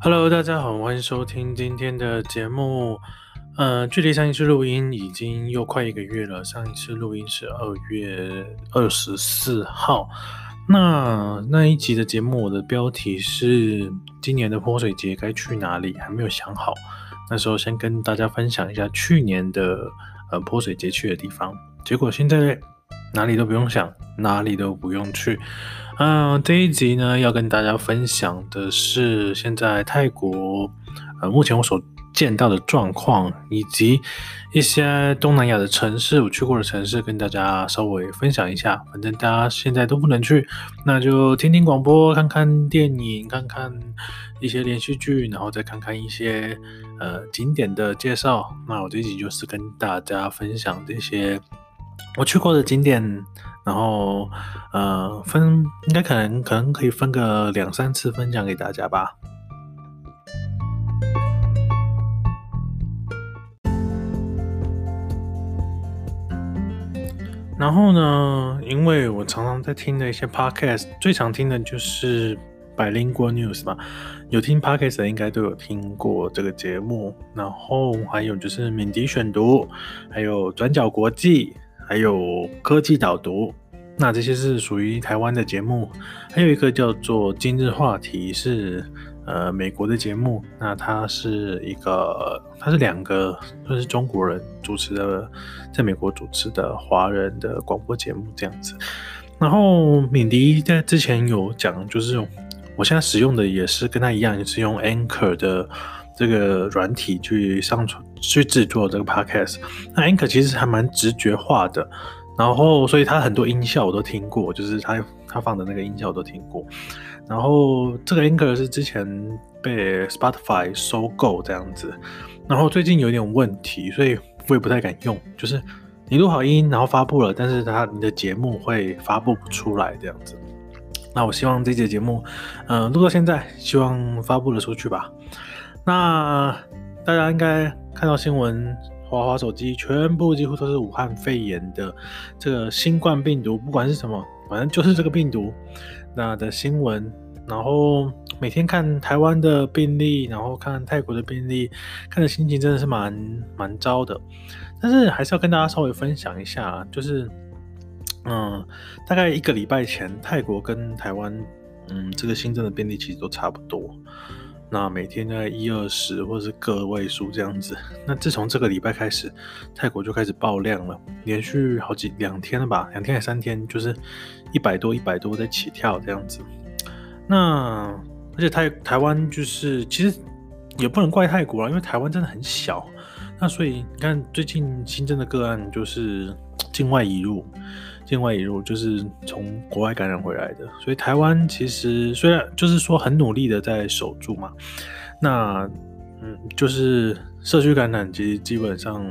Hello，大家好，欢迎收听今天的节目。呃，距离上一次录音已经又快一个月了。上一次录音是二月二十四号。那那一集的节目，我的标题是今年的泼水节该去哪里？还没有想好。那时候先跟大家分享一下去年的呃泼水节去的地方。结果现在哪里都不用想，哪里都不用去。嗯、呃，这一集呢，要跟大家分享的是现在泰国，呃，目前我所见到的状况，以及一些东南亚的城市，我去过的城市，跟大家稍微分享一下。反正大家现在都不能去，那就听听广播，看看电影，看看一些连续剧，然后再看看一些呃景点的介绍。那我这一集就是跟大家分享这些我去过的景点。然后，呃，分应该可能可能可以分个两三次分享给大家吧。然后呢，因为我常常在听的一些 podcast，最常听的就是百灵果 news 嘛，有听 podcast 的应该都有听过这个节目。然后还有就是敏迪选读，还有转角国际。还有科技导读，那这些是属于台湾的节目。还有一个叫做今日话题，是呃美国的节目。那它是一个，它是两个算是中国人主持的，在美国主持的华人的广播节目这样子。然后敏迪在之前有讲，就是我现在使用的也是跟他一样，也是用 Anchor 的。这个软体去上传、去制作这个 podcast，那 Anchor 其实还蛮直觉化的，然后所以它很多音效我都听过，就是它它放的那个音效我都听过。然后这个 Anchor 是之前被 Spotify 收购这样子，然后最近有点问题，所以我也不太敢用。就是你录好音，然后发布了，但是它你的节目会发布不出来这样子。那我希望这节节目，嗯、录到现在，希望发布了出去吧。那大家应该看到新闻，滑滑手机，全部几乎都是武汉肺炎的这个新冠病毒，不管是什么，反正就是这个病毒那的新闻。然后每天看台湾的病例，然后看泰国的病例，看的心情真的是蛮蛮糟的。但是还是要跟大家稍微分享一下，就是嗯，大概一个礼拜前，泰国跟台湾嗯这个新增的病例其实都差不多。那每天大概一二十或者是个位数这样子。那自从这个礼拜开始，泰国就开始爆量了，连续好几两天了吧，两天还三天，就是一百多一百多在起跳这样子。那而且台台湾就是其实也不能怪泰国啊，因为台湾真的很小。那所以你看最近新增的个案就是境外移入。境外引入就是从国外感染回来的，所以台湾其实虽然就是说很努力的在守住嘛，那嗯，就是社区感染其实基本上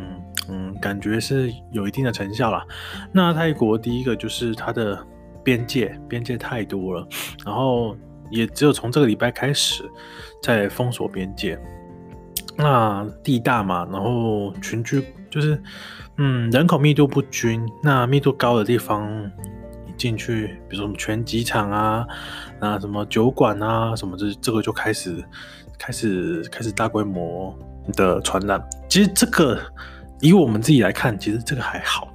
嗯，感觉是有一定的成效啦。那泰国第一个就是它的边界，边界太多了，然后也只有从这个礼拜开始在封锁边界。那地大嘛，然后群居就是。嗯，人口密度不均，那密度高的地方，你进去，比如说什么拳击场啊，那什么酒馆啊，什么这这个就开始开始开始大规模的传染。其实这个以我们自己来看，其实这个还好，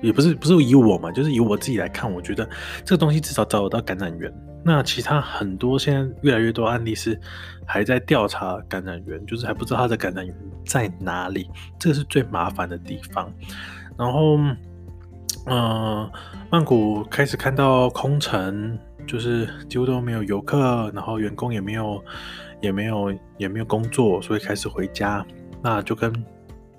也不是不是以我嘛，就是以我自己来看，我觉得这个东西至少找得到感染源。那其他很多现在越来越多案例是还在调查感染源，就是还不知道它的感染源在哪里，这个是最麻烦的地方。然后，嗯、呃，曼谷开始看到空城，就是几乎都没有游客，然后员工也没有，也没有，也没有工作，所以开始回家。那就跟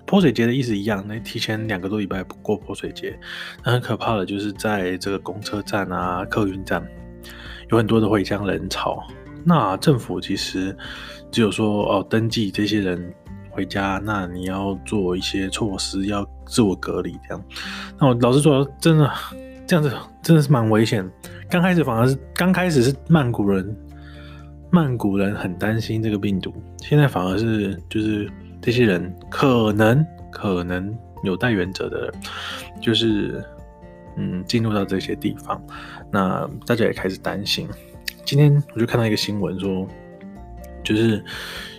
泼水节的意思一样，那提前两个多礼拜过泼水节。那很可怕的就是在这个公车站啊、客运站。有很多的回乡人潮，那政府其实只有说哦，登记这些人回家，那你要做一些措施，要自我隔离这样。那我老实说，真的这样子真的是蛮危险。刚开始反而是刚开始是曼谷人，曼谷人很担心这个病毒，现在反而是就是这些人可能可能有带原则的，就是。嗯，进入到这些地方，那大家也开始担心。今天我就看到一个新闻说，就是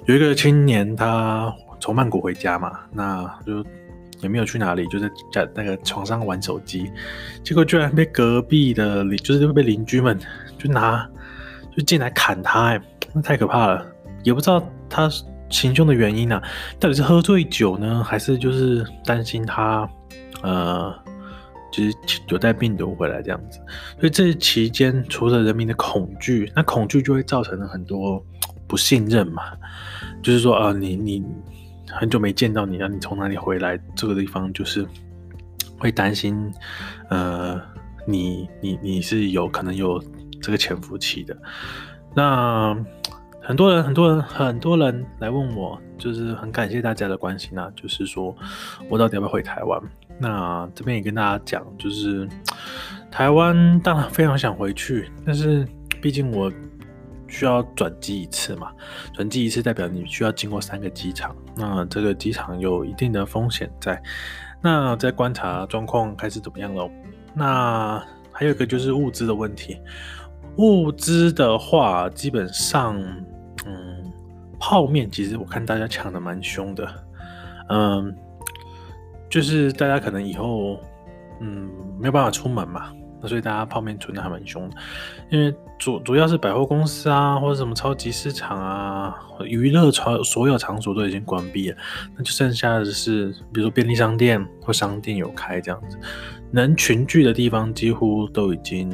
有一个青年他从曼谷回家嘛，那就也没有去哪里，就在在那个床上玩手机，结果居然被隔壁的邻，就是被邻居们就拿就进来砍他，哎，那太可怕了，也不知道他行凶的原因啊，到底是喝醉酒呢，还是就是担心他呃。其实有带病毒回来这样子，所以这期间除了人民的恐惧，那恐惧就会造成了很多不信任嘛。就是说啊，你你很久没见到你，啊，你从哪里回来？这个地方就是会担心，呃，你你你是有可能有这个潜伏期的。那很多人很多人很多人来问我，就是很感谢大家的关心啊，就是说我到底要不要回台湾？那这边也跟大家讲，就是台湾当然非常想回去，但是毕竟我需要转机一次嘛，转机一次代表你需要经过三个机场，那这个机场有一定的风险在，那在观察状况开始怎么样喽。那还有一个就是物资的问题，物资的话，基本上，嗯，泡面其实我看大家抢的蛮凶的，嗯。就是大家可能以后，嗯，没有办法出门嘛，所以大家泡面存的还蛮凶的，因为主主要是百货公司啊，或者什么超级市场啊，娱乐场所有场所都已经关闭了，那就剩下的是，比如说便利商店或商店有开这样子，能群聚的地方几乎都已经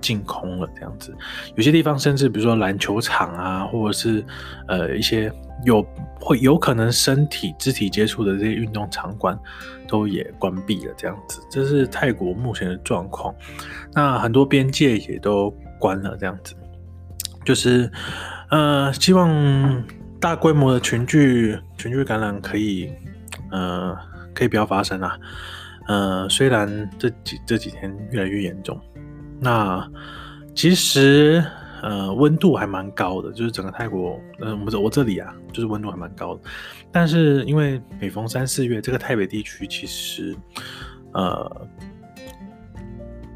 净空了这样子，有些地方甚至比如说篮球场啊，或者是呃一些。有会有可能身体肢体接触的这些运动场馆都也关闭了，这样子，这是泰国目前的状况。那很多边界也都关了，这样子，就是呃，希望大规模的群聚群聚感染可以呃可以不要发生啊。呃，虽然这几这几天越来越严重，那其实。呃，温度还蛮高的，就是整个泰国，嗯、呃，我我这里啊，就是温度还蛮高的。但是因为每逢三四月，这个泰北地区其实，呃，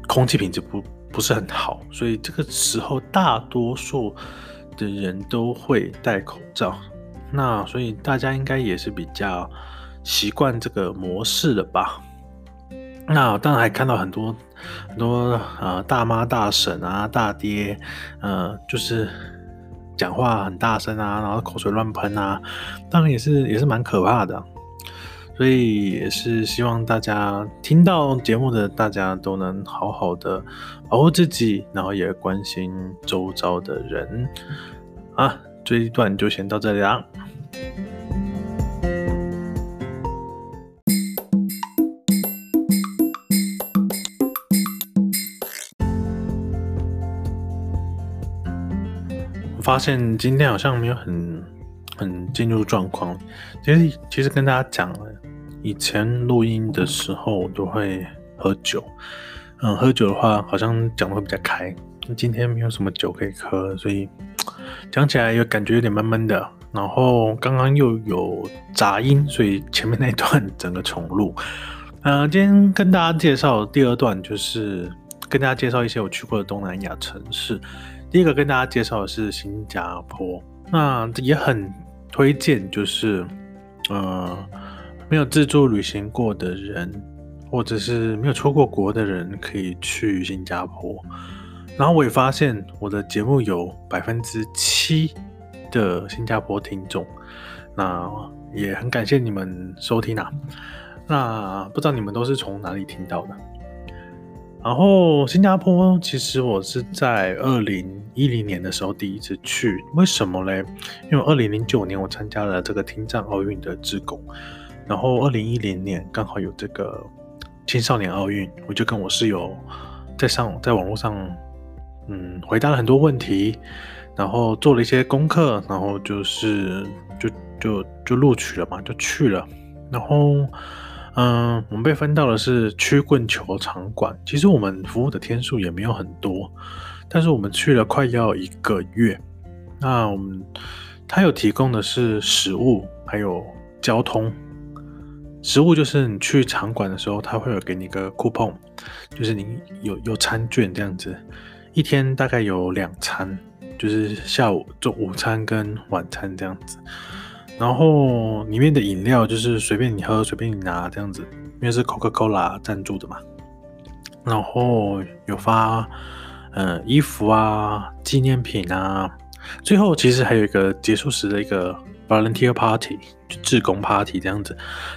空气品质不不是很好，所以这个时候大多数的人都会戴口罩。那所以大家应该也是比较习惯这个模式了吧？那当然还看到很多。很多啊、大妈、大婶啊、大爹，呃，就是讲话很大声啊，然后口水乱喷啊，当然也是也是蛮可怕的。所以也是希望大家听到节目的大家都能好好的保护自己，然后也关心周遭的人啊。这一段就先到这里啦。发现今天好像没有很很进入状况。其实其实跟大家讲，以前录音的时候都会喝酒，嗯，喝酒的话好像讲的会比较开。今天没有什么酒可以喝，所以 讲起来又感觉有点闷闷的。然后刚刚又有杂音，所以前面那段整个重录。呃，今天跟大家介绍第二段，就是跟大家介绍一些我去过的东南亚城市。第一个跟大家介绍的是新加坡，那也很推荐，就是呃没有自助旅行过的人，或者是没有出过国的人，可以去新加坡。然后我也发现我的节目有百分之七的新加坡听众，那也很感谢你们收听啊。那不知道你们都是从哪里听到的？然后新加坡，其实我是在二零一零年的时候第一次去，为什么嘞？因为二零零九年我参加了这个听障奥运的志工，然后二零一零年刚好有这个青少年奥运，我就跟我室友在上在网络上，嗯，回答了很多问题，然后做了一些功课，然后就是就就就录取了嘛，就去了，然后。嗯，我们被分到的是曲棍球场馆。其实我们服务的天数也没有很多，但是我们去了快要一个月。那我们他有提供的是食物，还有交通。食物就是你去场馆的时候，他会有给你一个 coupon，就是你有有餐券这样子，一天大概有两餐，就是下午做午餐跟晚餐这样子。然后里面的饮料就是随便你喝，随便你拿这样子，因为是 Coca-Cola 赞助的嘛。然后有发，呃，衣服啊，纪念品啊。最后其实还有一个结束时的一个 volunteer party，就志工 party 这样子。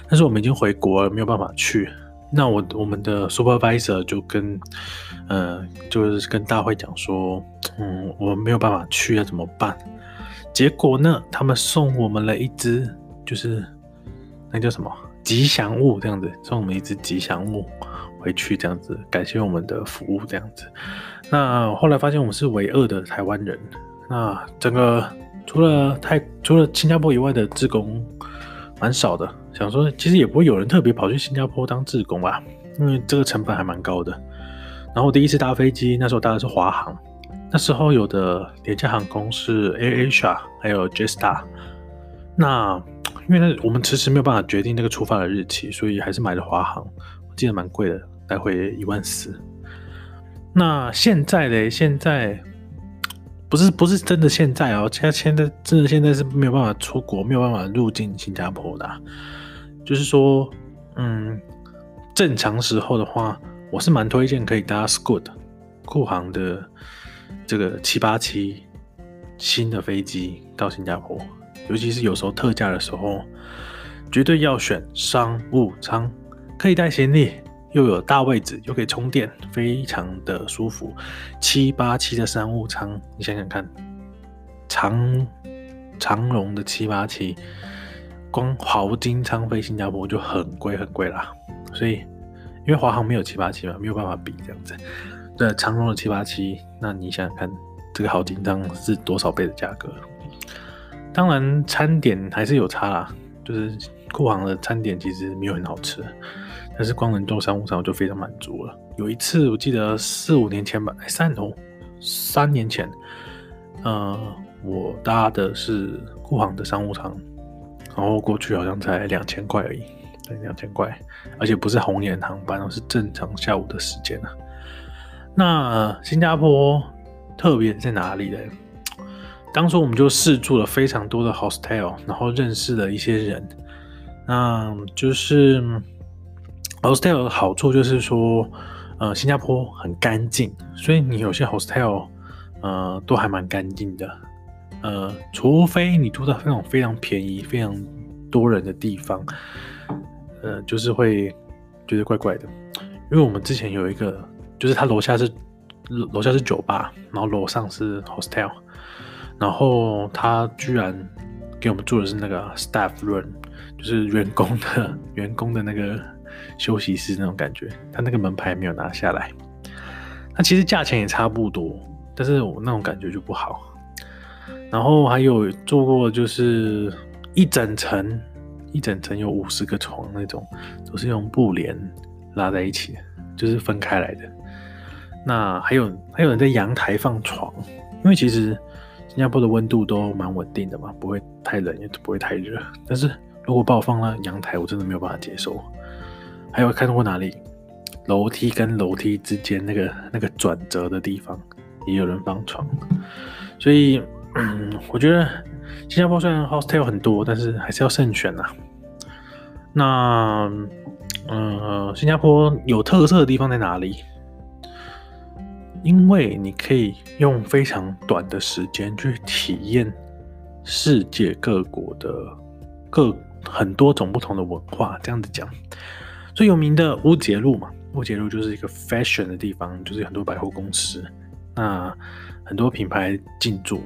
但是我们已经回国了，没有办法去。那我我们的 supervisor 就跟，呃，就是跟大会讲说，嗯，我没有办法去，要怎么办？结果呢，他们送我们了一只，就是那叫什么吉祥物这样子，送我们一只吉祥物回去这样子，感谢我们的服务这样子。那后来发现我们是唯二的台湾人，那整个除了泰除了新加坡以外的志工蛮少的，想说其实也不会有人特别跑去新加坡当志工吧，因为这个成本还蛮高的。然后我第一次搭飞机，那时候搭的是华航。那时候有的廉价航空是 AirAsia，还有 Jetstar。那因为，我们迟迟没有办法决定那个出发的日期，所以还是买了华航。我记得蛮贵的，来回一万四。那现在嘞，现在不是不是真的现在哦，现在现在真的现在是没有办法出国，没有办法入境新加坡的。就是说，嗯，正常时候的话，我是蛮推荐可以搭 Scoot 酷航的。这个七八七新的飞机到新加坡，尤其是有时候特价的时候，绝对要选商务舱，可以带行李，又有大位置，又可以充电，非常的舒服。七八七的商务舱，你想想看，长长荣的七八七，光豪金舱飞新加坡就很贵很贵啦。所以，因为华航没有七八七嘛，没有办法比这样子。对，长荣的七八七，那你想想看，这个好紧张是多少倍的价格？当然，餐点还是有差啦，就是酷航的餐点其实没有很好吃，但是光能坐商务舱我就非常满足了。有一次我记得四五年前吧，哎，三哦，三年前，呃，我搭的是酷航的商务舱，然后过去好像才两千块而已，对，两千块，而且不是红眼航班，而是正常下午的时间啊。那新加坡特别在哪里呢？当初我们就试住了非常多的 hostel，然后认识了一些人。那就是 hostel 的好处就是说，呃，新加坡很干净，所以你有些 hostel，呃，都还蛮干净的。呃，除非你住到那种非常便宜、非常多人的地方，呃，就是会觉得怪怪的。因为我们之前有一个。就是他楼下是楼下是酒吧，然后楼上是 hostel，然后他居然给我们住的是那个 staff room，就是员工的 员工的那个休息室那种感觉，他那个门牌没有拿下来，那其实价钱也差不多，但是我那种感觉就不好。然后还有做过就是一整层一整层有五十个床那种，都是用布帘拉在一起，就是分开来的。那还有还有人在阳台放床，因为其实新加坡的温度都蛮稳定的嘛，不会太冷也不会太热。但是如果把我放到阳台，我真的没有办法接受。还有看到过哪里？楼梯跟楼梯之间那个那个转折的地方也有人放床，所以嗯，我觉得新加坡虽然 hostel 很多，但是还是要慎选呐。那嗯，新加坡有特色的地方在哪里？因为你可以用非常短的时间去体验世界各国的各很多种不同的文化，这样子讲，最有名的乌节路嘛，乌节路就是一个 fashion 的地方，就是很多百货公司，那很多品牌进驻，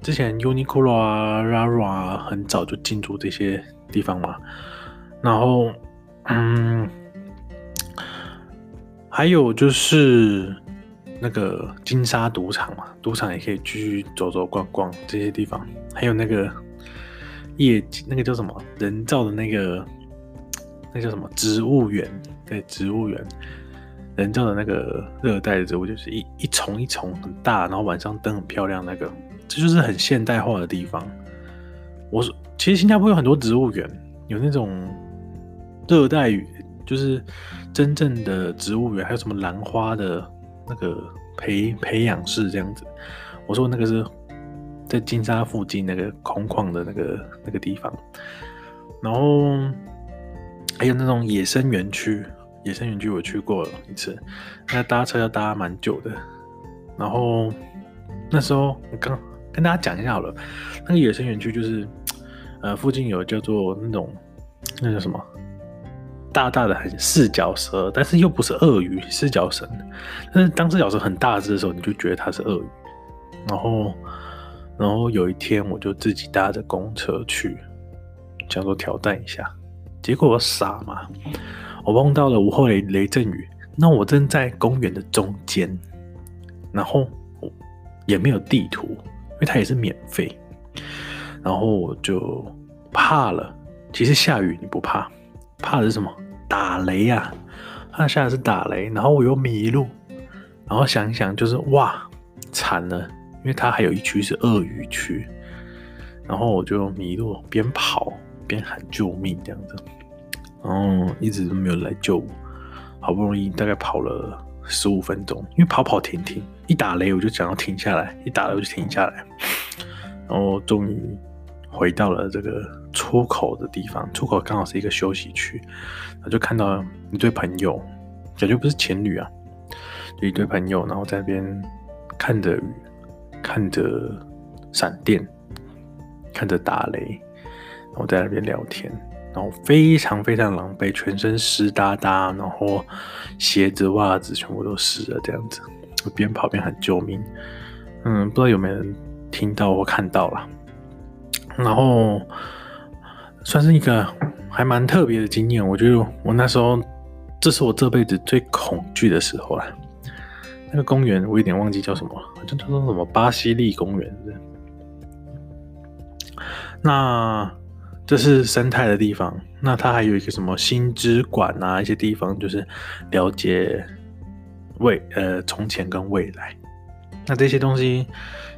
之前 Uniqlo 啊、Rara 啊很早就进驻这些地方嘛，然后嗯，还有就是。那个金沙赌场嘛，赌场也可以继续走走逛逛这些地方，还有那个夜那个叫什么人造的那个，那叫什么植物园？对，植物园，人造的那个热带的植物，就是一一丛一丛很大，然后晚上灯很漂亮，那个这就是很现代化的地方。我说，其实新加坡有很多植物园，有那种热带雨，就是真正的植物园，还有什么兰花的。那个培培养室这样子。我说那个是在金沙附近那个空旷的那个那个地方，然后还有那种野生园区，野生园区我去过一次，那搭车要搭蛮久的。然后那时候我刚跟大家讲一下好了，那个野生园区就是呃附近有叫做那种那叫什么？大大的很四脚蛇，但是又不是鳄鱼，四脚蛇。但是当四脚蛇很大只的时候，你就觉得它是鳄鱼。然后，然后有一天我就自己搭着公车去，想说挑战一下。结果我傻嘛，我碰到了午后雷雷阵雨。那我正在公园的中间，然后也没有地图，因为它也是免费。然后我就怕了。其实下雨你不怕。怕的是什么？打雷呀、啊！怕下的是打雷，然后我又迷路，然后想一想，就是哇，惨了，因为它还有一区是鳄鱼区，然后我就迷路，边跑边喊救命这样子，然后一直都没有来救我，好不容易大概跑了十五分钟，因为跑跑停停，一打雷我就想要停下来，一打雷我就停下来，然后终于。回到了这个出口的地方，出口刚好是一个休息区，然后就看到一对朋友，感觉不是情侣啊，就一对朋友，然后在那边看着雨，看着闪电，看着打雷，然后在那边聊天，然后非常非常狼狈，全身湿哒哒，然后鞋子袜子全部都湿了，这样子，边跑边喊救命，嗯，不知道有没有人听到或看到了。然后算是一个还蛮特别的经验，我觉得我那时候，这是我这辈子最恐惧的时候了。那个公园我有点忘记叫什么，好像叫做什么巴西利公园。那这是生态的地方，那它还有一个什么心之馆啊，一些地方就是了解未呃从前跟未来。那这些东西，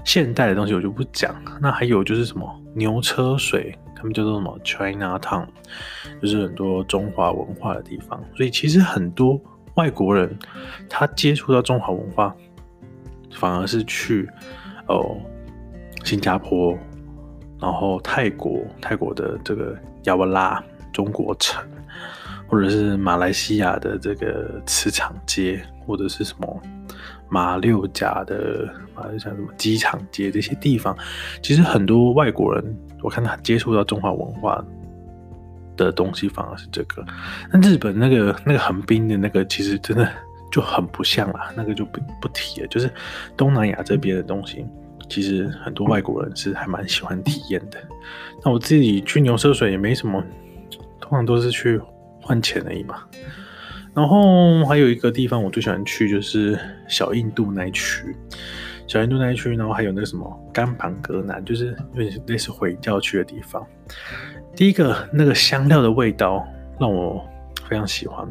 现代的东西我就不讲。那还有就是什么牛车水，他们叫做什么 China Town，就是很多中华文化的地方。所以其实很多外国人他接触到中华文化，反而是去哦新加坡，然后泰国，泰国的这个亚瓦拉中国城，或者是马来西亚的这个磁场街，或者是什么。马六甲的，马六甲什么机场街这些地方，其实很多外国人，我看他接触到中华文化的东西，反而是这个。那日本那个那个横滨的那个，其实真的就很不像啦，那个就不不提了。就是东南亚这边的东西，其实很多外国人是还蛮喜欢体验的。那我自己去牛车水也没什么，通常都是去换钱而已嘛。然后还有一个地方我最喜欢去，就是小印度那一区，小印度那一区，然后还有那个什么甘榜格南，就是有点类似回教区的地方。第一个那个香料的味道让我非常喜欢，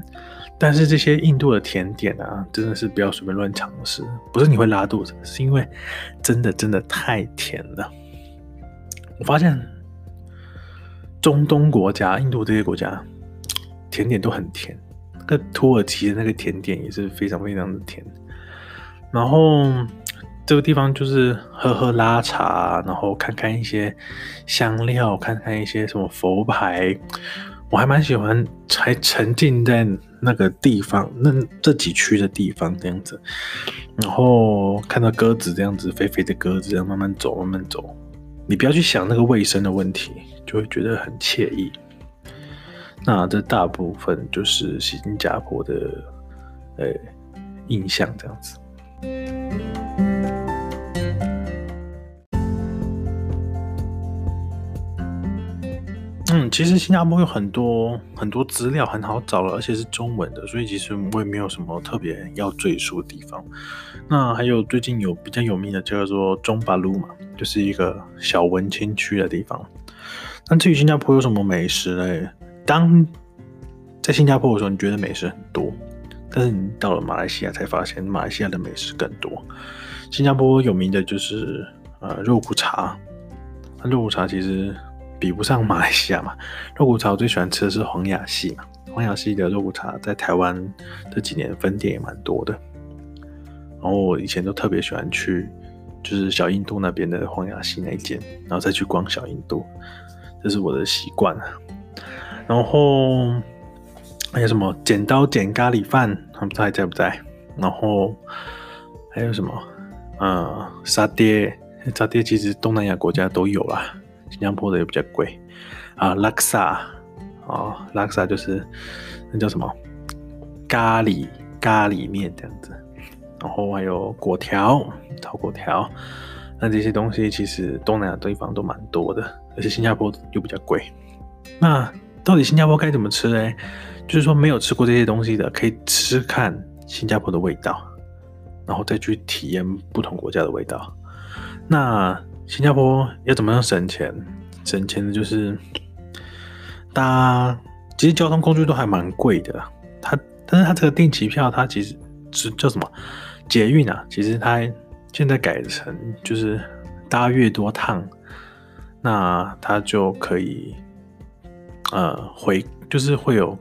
但是这些印度的甜点啊，真的是不要随便乱尝试，不是你会拉肚子，是因为真的真的太甜了。我发现中东国家、印度这些国家甜点都很甜。那个土耳其的那个甜点也是非常非常的甜，然后这个地方就是喝喝拉茶，然后看看一些香料，看看一些什么佛牌，我还蛮喜欢，还沉浸在那个地方，那这几区的地方这样子，然后看到鸽子这样子，肥肥的鸽子这样慢慢走，慢慢走，你不要去想那个卫生的问题，就会觉得很惬意。那这大部分就是新加坡的呃、印象这样子。嗯，其实新加坡有很多很多资料很好找了，而且是中文的，所以其实我也没有什么特别要赘述的地方。那还有最近有比较有名的叫做中巴鲁嘛，就是一个小文青区的地方。那至于新加坡有什么美食嘞？当在新加坡的时候，你觉得美食很多，但是你到了马来西亚才发现，马来西亚的美食更多。新加坡有名的就是呃肉骨茶，那肉骨茶其实比不上马来西亚嘛。肉骨茶我最喜欢吃的是黄雅系嘛，黄雅系的肉骨茶在台湾这几年分店也蛮多的。然后我以前都特别喜欢去，就是小印度那边的黄雅西那一间，然后再去逛小印度，这是我的习惯。然后还有什么剪刀剪咖喱饭，他不知道还在不在？然后还有什么？呃，沙爹，沙爹其实东南亚国家都有啦，新加坡的也比较贵啊。拉克萨啊，拉克萨就是那叫什么咖喱咖喱面这样子。然后还有果条，炒果条，那这些东西其实东南亚地方都蛮多的，而且新加坡又比较贵。那到底新加坡该怎么吃呢？就是说没有吃过这些东西的，可以吃看新加坡的味道，然后再去体验不同国家的味道。那新加坡要怎么样省钱？省钱的就是，搭其实交通工具都还蛮贵的，它但是它这个定期票，它其实是叫什么？捷运啊，其实它现在改成就是搭越多趟，那它就可以呃回，就是会有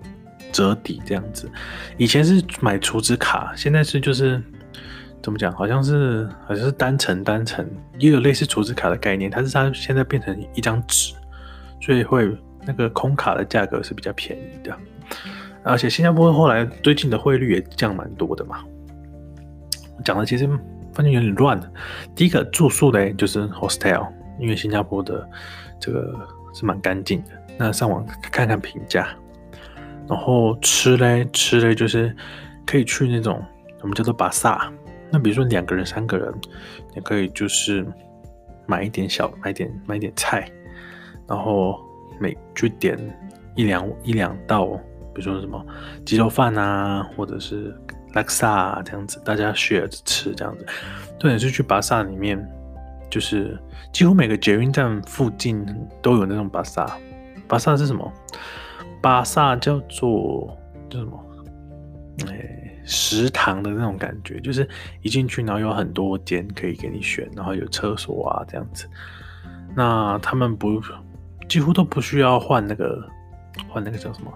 折抵这样子。以前是买储值卡，现在是就是怎么讲？好像是好像是单程单程，也有类似储值卡的概念，但是它现在变成一张纸，所以会那个空卡的价格是比较便宜的。而且新加坡后来最近的汇率也降蛮多的嘛。讲的其实发现有点乱。第一个住宿的，就是 hostel，因为新加坡的这个是蛮干净的。那上网看看评价，然后吃嘞，吃嘞就是可以去那种我们叫做巴萨。那比如说两个人、三个人，你可以就是买一点小，买点买点菜，然后每就点一两一两道，比如说什么鸡肉饭啊，或者是。拉克萨这样子，大家 share 着吃这样子。对，是去巴萨里面，就是几乎每个捷运站附近都有那种巴萨。巴萨是什么？巴萨叫做叫什么？哎、食堂的那种感觉，就是一进去，然后有很多间可以给你选，然后有厕所啊这样子。那他们不几乎都不需要换那个换那个叫什么？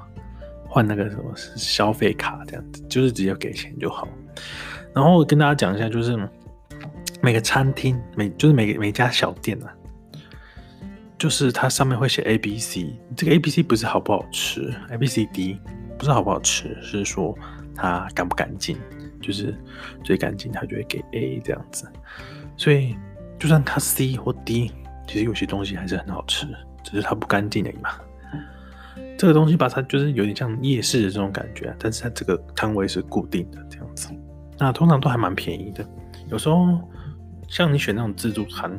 换那个什么消费卡这样子，就是直接给钱就好。然后跟大家讲一下，就是每个餐厅每就是每每家小店啊，就是它上面会写 A B C，这个 A B C 不是好不好吃，A B C D 不是好不好吃，是说它干不干净，就是最干净它就会给 A 这样子。所以就算它 C 或 D，其实有些东西还是很好吃，只是它不干净而已嘛。这个东西吧，它就是有点像夜市的这种感觉，但是它这个摊位是固定的这样子。那通常都还蛮便宜的，有时候像你选那种自助餐，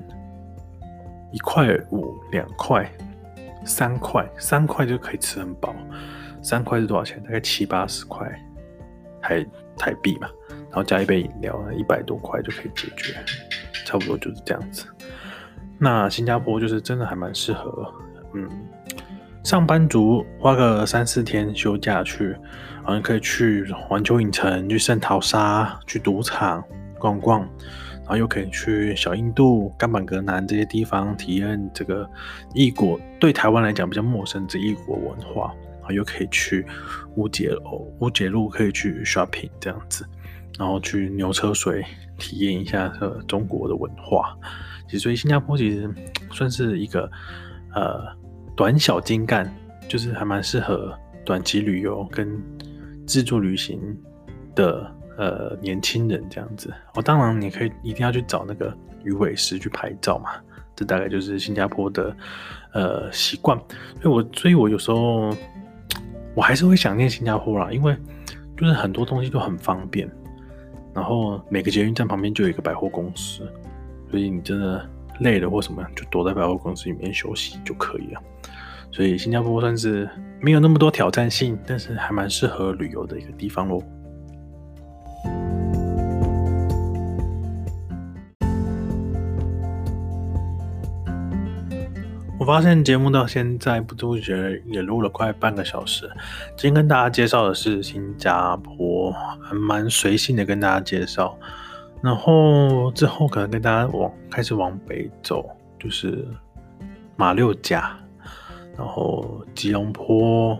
一块五、两块、三块，三块就可以吃很饱。三块是多少钱？大概七八十块台台币嘛，然后加一杯饮料，一百多块就可以解决，差不多就是这样子。那新加坡就是真的还蛮适合，嗯。上班族花个三四天休假去，好像可以去环球影城、去圣淘沙、去赌场逛逛，然后又可以去小印度、甘板格南这些地方体验这个异国，对台湾来讲比较陌生这异国文化，然后又可以去乌节路、乌节路可以去 shopping 这样子，然后去牛车水体验一下这中国的文化。其实，所以新加坡其实算是一个呃。短小精干，就是还蛮适合短期旅游跟自助旅行的呃年轻人这样子。哦，当然你可以一定要去找那个鱼尾狮去拍照嘛，这大概就是新加坡的呃习惯。所以我所以我有时候我还是会想念新加坡啦，因为就是很多东西都很方便，然后每个捷运站旁边就有一个百货公司，所以你真的累了或什么，就躲在百货公司里面休息就可以了。所以新加坡算是没有那么多挑战性，但是还蛮适合旅游的一个地方喽。我发现节目到现在不知不觉也录了快半个小时。今天跟大家介绍的是新加坡，还蛮随性的跟大家介绍。然后之后可能跟大家往开始往北走，就是马六甲。然后吉隆坡、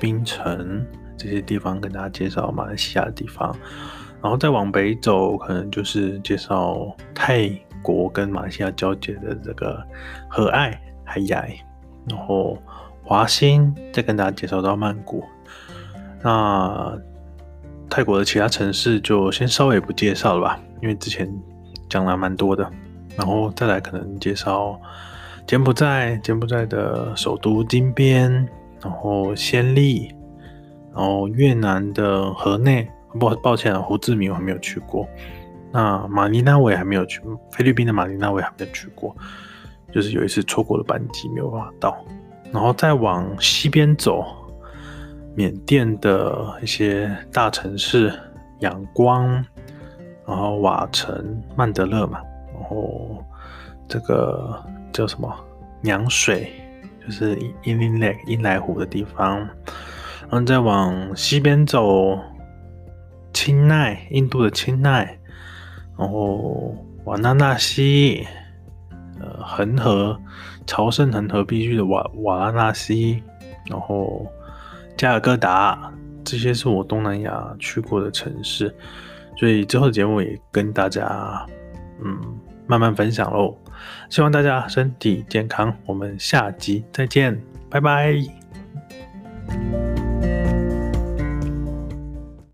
槟城这些地方跟大家介绍马来西亚的地方，然后再往北走，可能就是介绍泰国跟马来西亚交界的这个和爱海牙，然后华欣再跟大家介绍到曼谷。那泰国的其他城市就先稍微不介绍了吧，因为之前讲了蛮多的。然后再来可能介绍柬埔寨，柬埔寨的首都金边，然后暹粒，然后越南的河内。不，抱歉啊，胡志明我还没有去过。那马尼拉我也还没有去，菲律宾的马尼拉我也还没有去过，就是有一次错过了班机，没有办法到。然后再往西边走，缅甸的一些大城市，仰光，然后瓦城、曼德勒嘛，然后这个叫什么娘水，就是伊林莱伊莱湖的地方。然后再往西边走。清奈，印度的清奈，然后瓦纳纳西，恒河，朝圣恒河必须的瓦瓦拉纳西，然后加尔各答，这些是我东南亚去过的城市，所以之后的节目也跟大家嗯慢慢分享喽。希望大家身体健康，我们下集再见，拜拜。